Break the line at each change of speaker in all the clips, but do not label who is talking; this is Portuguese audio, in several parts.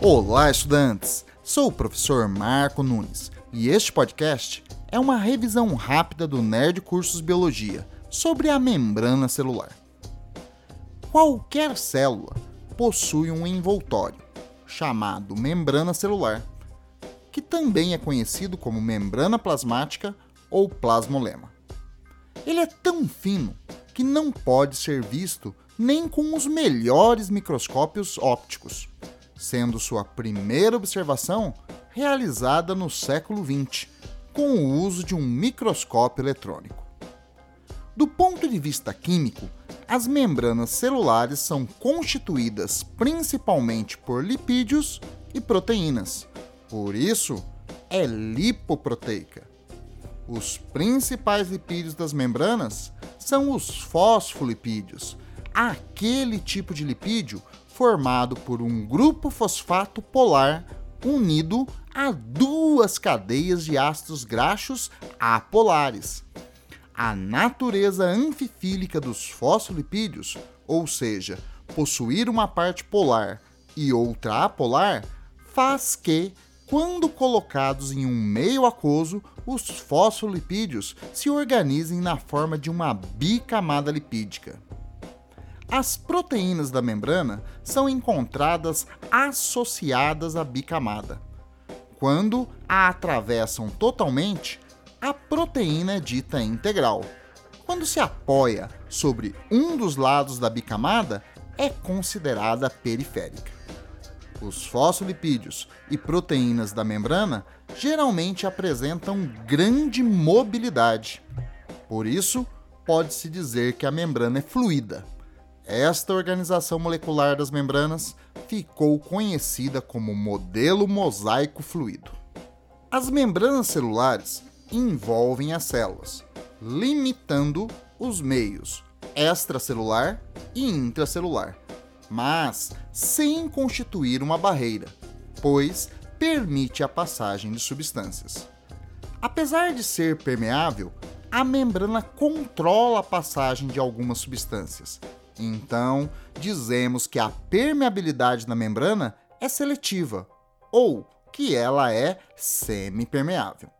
Olá, estudantes! Sou o professor Marco Nunes e este podcast é uma revisão rápida do Nerd Cursos Biologia sobre a membrana celular. Qualquer célula possui um envoltório, chamado membrana celular, que também é conhecido como membrana plasmática ou plasmolema. Ele é tão fino que não pode ser visto nem com os melhores microscópios ópticos, sendo sua primeira observação realizada no século XX, com o uso de um microscópio eletrônico. Do ponto de vista químico, as membranas celulares são constituídas principalmente por lipídios e proteínas. Por isso, é lipoproteica. Os principais lipídios das membranas são os fosfolipídios, aquele tipo de lipídio formado por um grupo fosfato polar unido a duas cadeias de ácidos graxos apolares. A natureza anfifílica dos fosfolipídios, ou seja, possuir uma parte polar e outra apolar, faz que, quando colocados em um meio aquoso, os fosfolipídios se organizem na forma de uma bicamada lipídica. As proteínas da membrana são encontradas associadas à bicamada. Quando a atravessam totalmente, a proteína é dita integral. Quando se apoia sobre um dos lados da bicamada, é considerada periférica. Os fosfolipídios e proteínas da membrana geralmente apresentam grande mobilidade. Por isso, pode-se dizer que a membrana é fluida. Esta organização molecular das membranas ficou conhecida como modelo mosaico fluido. As membranas celulares envolvem as células, limitando os meios extracelular e intracelular mas sem constituir uma barreira, pois permite a passagem de substâncias. Apesar de ser permeável, a membrana controla a passagem de algumas substâncias. Então, dizemos que a permeabilidade na membrana é seletiva, ou que ela é semipermeável.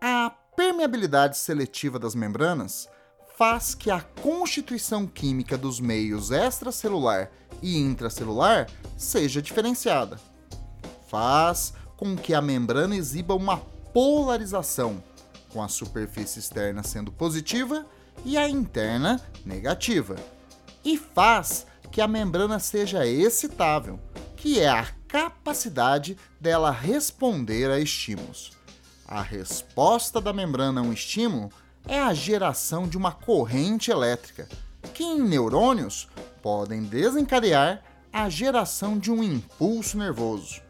A permeabilidade seletiva das membranas faz que a constituição química dos meios extracelular e intracelular seja diferenciada. Faz com que a membrana exiba uma polarização, com a superfície externa sendo positiva e a interna negativa. E faz que a membrana seja excitável, que é a capacidade dela responder a estímulos. A resposta da membrana a um estímulo é a geração de uma corrente elétrica, que em neurônios podem desencadear a geração de um impulso nervoso.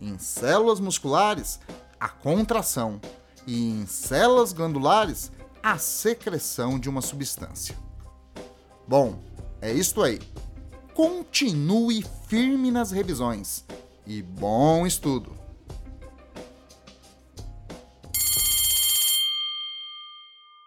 Em células musculares, a contração, e em células glandulares, a secreção de uma substância. Bom, é isto aí. Continue firme nas revisões e bom estudo!